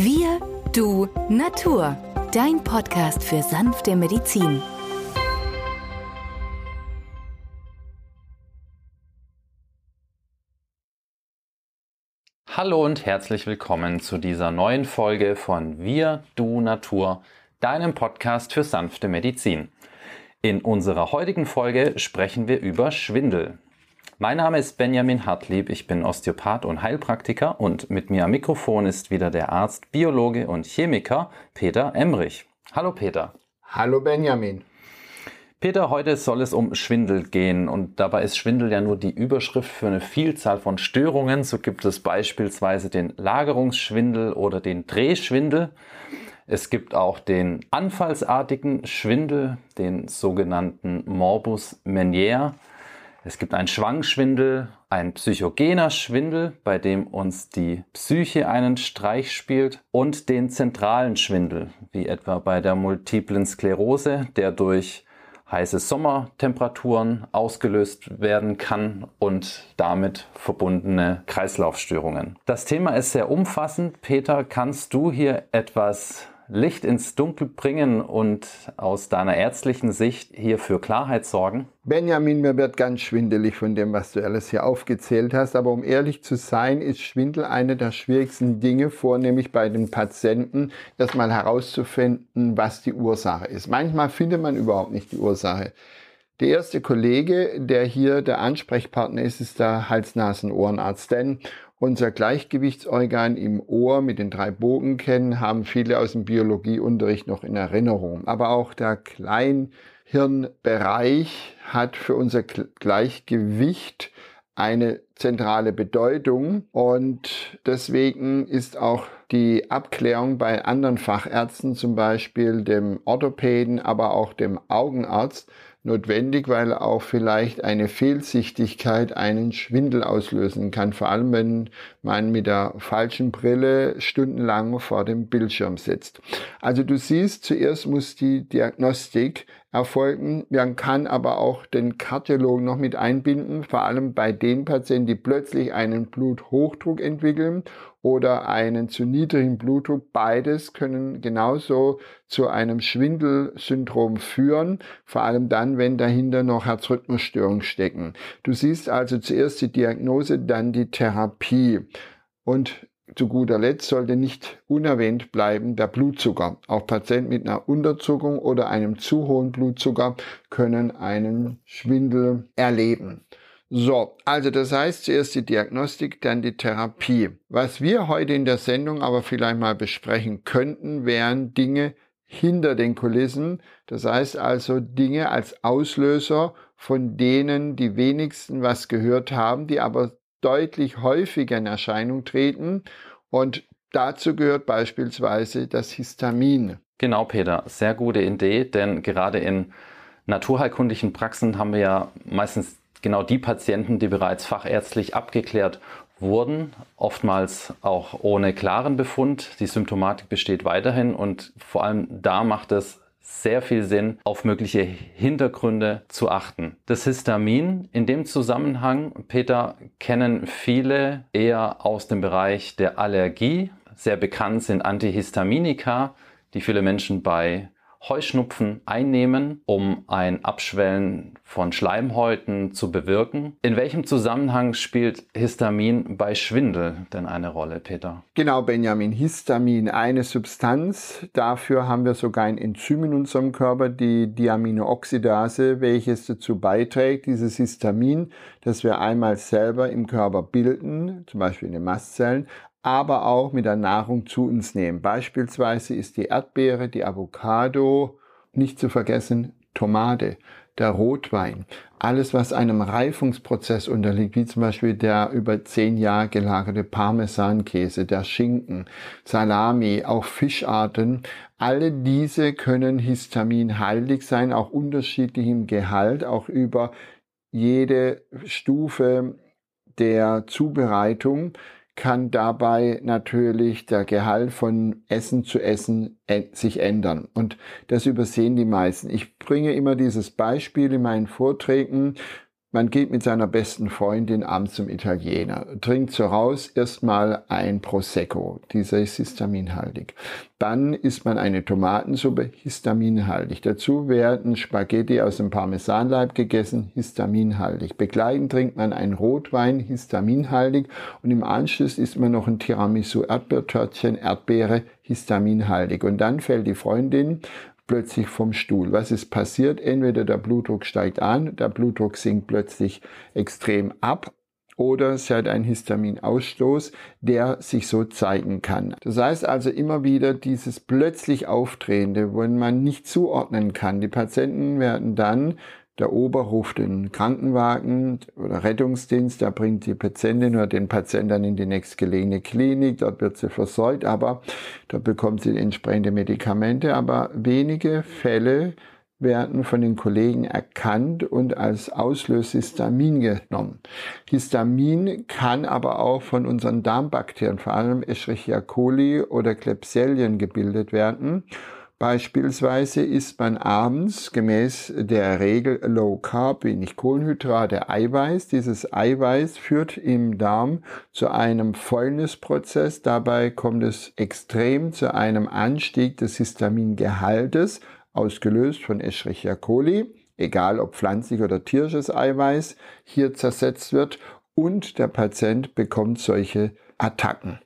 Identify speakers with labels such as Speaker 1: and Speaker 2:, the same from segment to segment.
Speaker 1: Wir, du, Natur. Dein Podcast für sanfte Medizin.
Speaker 2: Hallo und herzlich willkommen zu dieser neuen Folge von Wir, du, Natur, deinem Podcast für sanfte Medizin. In unserer heutigen Folge sprechen wir über Schwindel. Mein Name ist Benjamin Hartlieb, ich bin Osteopath und Heilpraktiker und mit mir am Mikrofon ist wieder der Arzt, Biologe und Chemiker Peter Emrich. Hallo Peter.
Speaker 3: Hallo Benjamin.
Speaker 2: Peter, heute soll es um Schwindel gehen und dabei ist Schwindel ja nur die Überschrift für eine Vielzahl von Störungen. So gibt es beispielsweise den Lagerungsschwindel oder den Drehschwindel. Es gibt auch den anfallsartigen Schwindel, den sogenannten Morbus Meniere. Es gibt einen Schwangschwindel, ein psychogener Schwindel, bei dem uns die Psyche einen Streich spielt und den zentralen Schwindel, wie etwa bei der multiplen Sklerose, der durch heiße Sommertemperaturen ausgelöst werden kann und damit verbundene Kreislaufstörungen. Das Thema ist sehr umfassend. Peter, kannst du hier etwas Licht ins Dunkel bringen und aus deiner ärztlichen Sicht hier für Klarheit sorgen?
Speaker 3: Benjamin, mir wird ganz schwindelig von dem, was du alles hier aufgezählt hast. Aber um ehrlich zu sein, ist Schwindel eine der schwierigsten Dinge, vornehmlich bei den Patienten, erstmal herauszufinden, was die Ursache ist. Manchmal findet man überhaupt nicht die Ursache. Der erste Kollege, der hier der Ansprechpartner ist, ist der Hals-Nasen-Ohrenarzt. Denn unser Gleichgewichtsorgan im Ohr mit den drei Bogenkennen haben viele aus dem Biologieunterricht noch in Erinnerung. Aber auch der Kleinhirnbereich hat für unser Gleichgewicht eine zentrale Bedeutung und deswegen ist auch die Abklärung bei anderen Fachärzten, zum Beispiel dem Orthopäden, aber auch dem Augenarzt, notwendig, weil auch vielleicht eine Fehlsichtigkeit einen Schwindel auslösen kann, vor allem wenn man mit der falschen Brille stundenlang vor dem Bildschirm sitzt. Also du siehst, zuerst muss die Diagnostik erfolgen. Man kann aber auch den Kardiologen noch mit einbinden, vor allem bei den Patienten, die plötzlich einen Bluthochdruck entwickeln oder einen zu niedrigen Blutdruck. Beides können genauso zu einem Schwindelsyndrom führen, vor allem dann, wenn dahinter noch Herzrhythmusstörungen stecken. Du siehst also zuerst die Diagnose, dann die Therapie. Und zu guter Letzt sollte nicht unerwähnt bleiben der Blutzucker. Auch Patienten mit einer Unterzuckung oder einem zu hohen Blutzucker können einen Schwindel erleben. So, also das heißt zuerst die Diagnostik, dann die Therapie. Was wir heute in der Sendung aber vielleicht mal besprechen könnten, wären Dinge hinter den Kulissen. Das heißt also Dinge als Auslöser, von denen die wenigsten was gehört haben, die aber deutlich häufiger in Erscheinung treten. Und dazu gehört beispielsweise das Histamin.
Speaker 2: Genau, Peter, sehr gute Idee, denn gerade in naturheilkundlichen Praxen haben wir ja meistens genau die Patienten, die bereits fachärztlich abgeklärt wurden, oftmals auch ohne klaren Befund. Die Symptomatik besteht weiterhin und vor allem da macht es sehr viel Sinn, auf mögliche Hintergründe zu achten. Das Histamin in dem Zusammenhang, Peter, kennen viele eher aus dem Bereich der Allergie. Sehr bekannt sind Antihistaminika, die viele Menschen bei Heuschnupfen einnehmen, um ein Abschwellen von Schleimhäuten zu bewirken. In welchem Zusammenhang spielt Histamin bei Schwindel denn eine Rolle, Peter?
Speaker 3: Genau, Benjamin. Histamin, eine Substanz. Dafür haben wir sogar ein Enzym in unserem Körper, die Diaminooxidase, welches dazu beiträgt, dieses Histamin, das wir einmal selber im Körper bilden, zum Beispiel in den Mastzellen, aber auch mit der Nahrung zu uns nehmen. Beispielsweise ist die Erdbeere, die Avocado, nicht zu vergessen Tomate, der Rotwein, alles was einem Reifungsprozess unterliegt, wie zum Beispiel der über zehn Jahre gelagerte Parmesankäse, der Schinken, Salami, auch Fischarten, alle diese können histaminhaltig sein, auch unterschiedlich im Gehalt, auch über jede Stufe der Zubereitung kann dabei natürlich der Gehalt von Essen zu Essen sich ändern. Und das übersehen die meisten. Ich bringe immer dieses Beispiel in meinen Vorträgen. Man geht mit seiner besten Freundin abends zum Italiener, trinkt so raus erstmal ein Prosecco, dieser ist histaminhaltig. Dann isst man eine Tomatensuppe, histaminhaltig. Dazu werden Spaghetti aus dem Parmesanleib gegessen, histaminhaltig. Begleitend trinkt man einen Rotwein, histaminhaltig. Und im Anschluss isst man noch ein Tiramisu Erdbeertörtchen, Erdbeere, histaminhaltig. Und dann fällt die Freundin plötzlich vom Stuhl. Was ist passiert? Entweder der Blutdruck steigt an, der Blutdruck sinkt plötzlich extrem ab oder sie hat einen Histaminausstoß, der sich so zeigen kann. Das heißt also immer wieder dieses plötzlich Auftretende, wo man nicht zuordnen kann. Die Patienten werden dann der Ober ruft den Krankenwagen oder Rettungsdienst, der bringt die Patientin oder den Patienten in die nächstgelegene Klinik, dort wird sie versorgt, aber dort bekommt sie entsprechende Medikamente, aber wenige Fälle werden von den Kollegen erkannt und als Auslöser Histamin genommen. Histamin kann aber auch von unseren Darmbakterien, vor allem Escherichia coli oder Klebsiellien gebildet werden Beispielsweise isst man abends gemäß der Regel Low Carb, wenig Kohlenhydrate, Eiweiß. Dieses Eiweiß führt im Darm zu einem Fäulnisprozess. Dabei kommt es extrem zu einem Anstieg des Histamingehaltes, ausgelöst von Escherichia coli, egal ob pflanzlich oder tierisches Eiweiß, hier zersetzt wird und der Patient bekommt solche Attacken.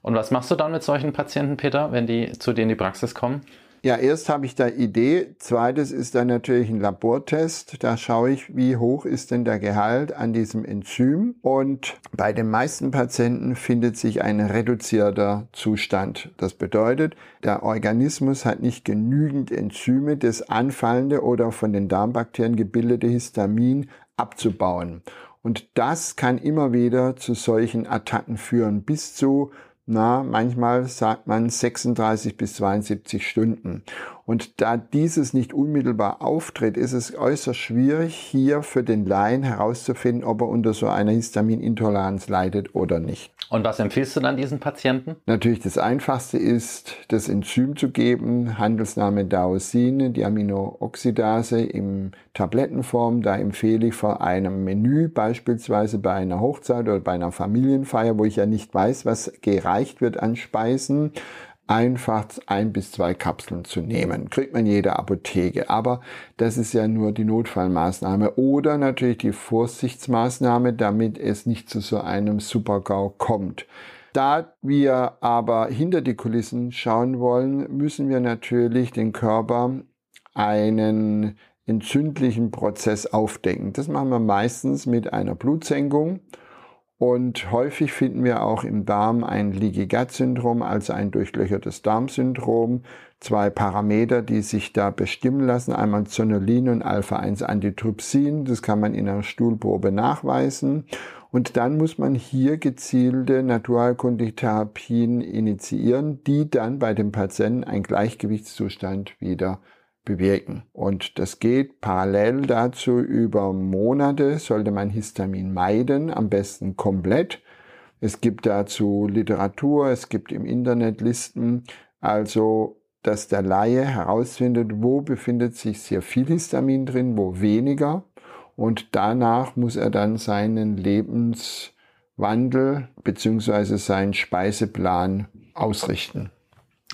Speaker 2: Und was machst du dann mit solchen Patienten, Peter, wenn die zu dir in die Praxis kommen?
Speaker 3: Ja, erst habe ich da Idee. Zweites ist dann natürlich ein Labortest. Da schaue ich, wie hoch ist denn der Gehalt an diesem Enzym. Und bei den meisten Patienten findet sich ein reduzierter Zustand. Das bedeutet, der Organismus hat nicht genügend Enzyme, das anfallende oder von den Darmbakterien gebildete Histamin abzubauen. Und das kann immer wieder zu solchen Attacken führen, bis zu na, manchmal sagt man 36 bis 72 Stunden. Und da dieses nicht unmittelbar auftritt, ist es äußerst schwierig, hier für den Laien herauszufinden, ob er unter so einer Histaminintoleranz leidet oder nicht.
Speaker 2: Und was empfiehlst du dann diesen Patienten?
Speaker 3: Natürlich das Einfachste ist, das Enzym zu geben, Handelsname Daosine, die Aminooxidase im Tablettenform. Da empfehle ich vor einem Menü, beispielsweise bei einer Hochzeit oder bei einer Familienfeier, wo ich ja nicht weiß, was gereicht wird an Speisen, einfach ein bis zwei Kapseln zu nehmen. Kriegt man jede Apotheke. Aber das ist ja nur die Notfallmaßnahme oder natürlich die Vorsichtsmaßnahme, damit es nicht zu so einem Supergau kommt. Da wir aber hinter die Kulissen schauen wollen, müssen wir natürlich den Körper einen entzündlichen Prozess aufdecken. Das machen wir meistens mit einer Blutsenkung und häufig finden wir auch im Darm ein Leaky Gut Syndrom, also ein durchlöchertes Darmsyndrom. Zwei Parameter, die sich da bestimmen lassen, einmal Zonulin und Alpha-1-Antitrypsin. Das kann man in einer Stuhlprobe nachweisen. Und dann muss man hier gezielte naturheilkundliche Therapien initiieren, die dann bei dem Patienten einen Gleichgewichtszustand wieder bewirken. Und das geht parallel dazu über Monate, sollte man Histamin meiden, am besten komplett. Es gibt dazu Literatur, es gibt im Internet Listen, also dass der Laie herausfindet, wo befindet sich sehr viel Histamin drin, wo weniger. Und danach muss er dann seinen Lebenswandel beziehungsweise seinen Speiseplan ausrichten.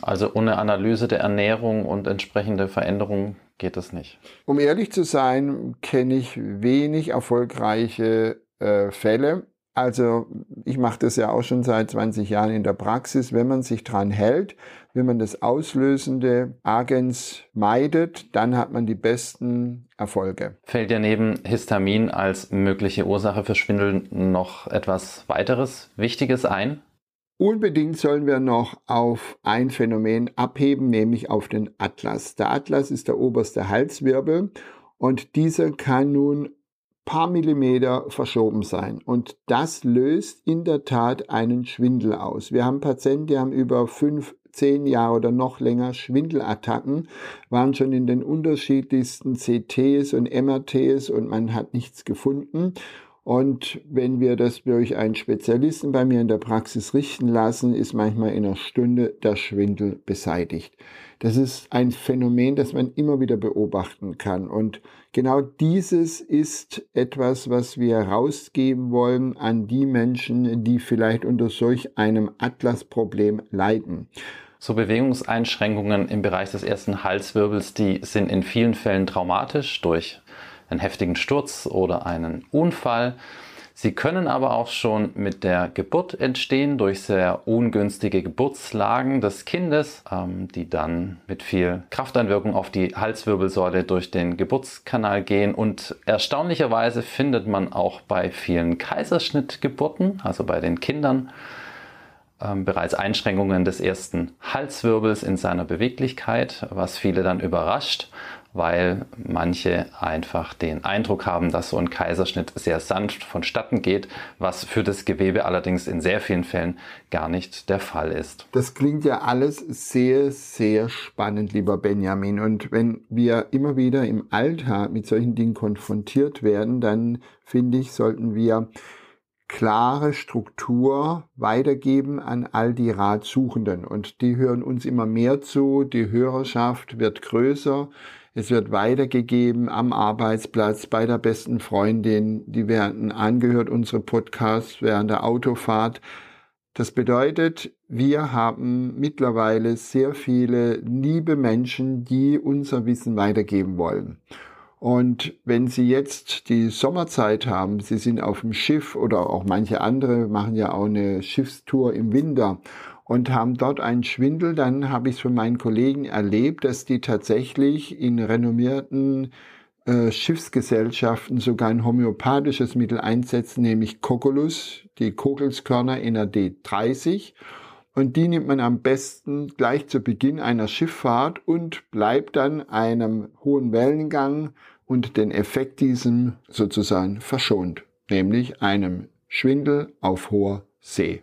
Speaker 2: Also ohne Analyse der Ernährung und entsprechende Veränderungen geht das nicht.
Speaker 3: Um ehrlich zu sein, kenne ich wenig erfolgreiche äh, Fälle. Also ich mache das ja auch schon seit 20 Jahren in der Praxis. Wenn man sich dran hält, wenn man das auslösende Agens meidet, dann hat man die besten Erfolge.
Speaker 2: Fällt dir neben Histamin als mögliche Ursache für Schwindel noch etwas weiteres Wichtiges ein?
Speaker 3: Unbedingt sollen wir noch auf ein Phänomen abheben, nämlich auf den Atlas. Der Atlas ist der oberste Halswirbel und dieser kann nun paar Millimeter verschoben sein. Und das löst in der Tat einen Schwindel aus. Wir haben Patienten, die haben über fünf, zehn Jahre oder noch länger Schwindelattacken, waren schon in den unterschiedlichsten CTs und MRTs und man hat nichts gefunden. Und wenn wir das durch einen Spezialisten bei mir in der Praxis richten lassen, ist manchmal in einer Stunde der Schwindel beseitigt. Das ist ein Phänomen, das man immer wieder beobachten kann. Und genau dieses ist etwas, was wir rausgeben wollen an die Menschen, die vielleicht unter solch einem Atlasproblem leiden.
Speaker 2: So Bewegungseinschränkungen im Bereich des ersten Halswirbels, die sind in vielen Fällen traumatisch durch einen heftigen Sturz oder einen Unfall. Sie können aber auch schon mit der Geburt entstehen durch sehr ungünstige Geburtslagen des Kindes, ähm, die dann mit viel Krafteinwirkung auf die Halswirbelsäule durch den Geburtskanal gehen. Und erstaunlicherweise findet man auch bei vielen Kaiserschnittgeburten, also bei den Kindern, ähm, bereits Einschränkungen des ersten Halswirbels in seiner Beweglichkeit, was viele dann überrascht weil manche einfach den Eindruck haben, dass so ein Kaiserschnitt sehr sanft vonstatten geht, was für das Gewebe allerdings in sehr vielen Fällen gar nicht der Fall ist.
Speaker 3: Das klingt ja alles sehr, sehr spannend, lieber Benjamin. Und wenn wir immer wieder im Alltag mit solchen Dingen konfrontiert werden, dann finde ich, sollten wir klare Struktur weitergeben an all die Ratsuchenden. Und die hören uns immer mehr zu, die Hörerschaft wird größer. Es wird weitergegeben am Arbeitsplatz, bei der besten Freundin. Die werden angehört, unsere Podcasts während der Autofahrt. Das bedeutet, wir haben mittlerweile sehr viele liebe Menschen, die unser Wissen weitergeben wollen. Und wenn Sie jetzt die Sommerzeit haben, Sie sind auf dem Schiff oder auch manche andere machen ja auch eine Schiffstour im Winter und haben dort einen Schwindel, dann habe ich es von meinen Kollegen erlebt, dass die tatsächlich in renommierten äh, Schiffsgesellschaften sogar ein homöopathisches Mittel einsetzen, nämlich Kokolus, die Kokelskörner NAD 30. Und die nimmt man am besten gleich zu Beginn einer Schifffahrt und bleibt dann einem hohen Wellengang und den Effekt diesem sozusagen verschont, nämlich einem Schwindel auf hoher See.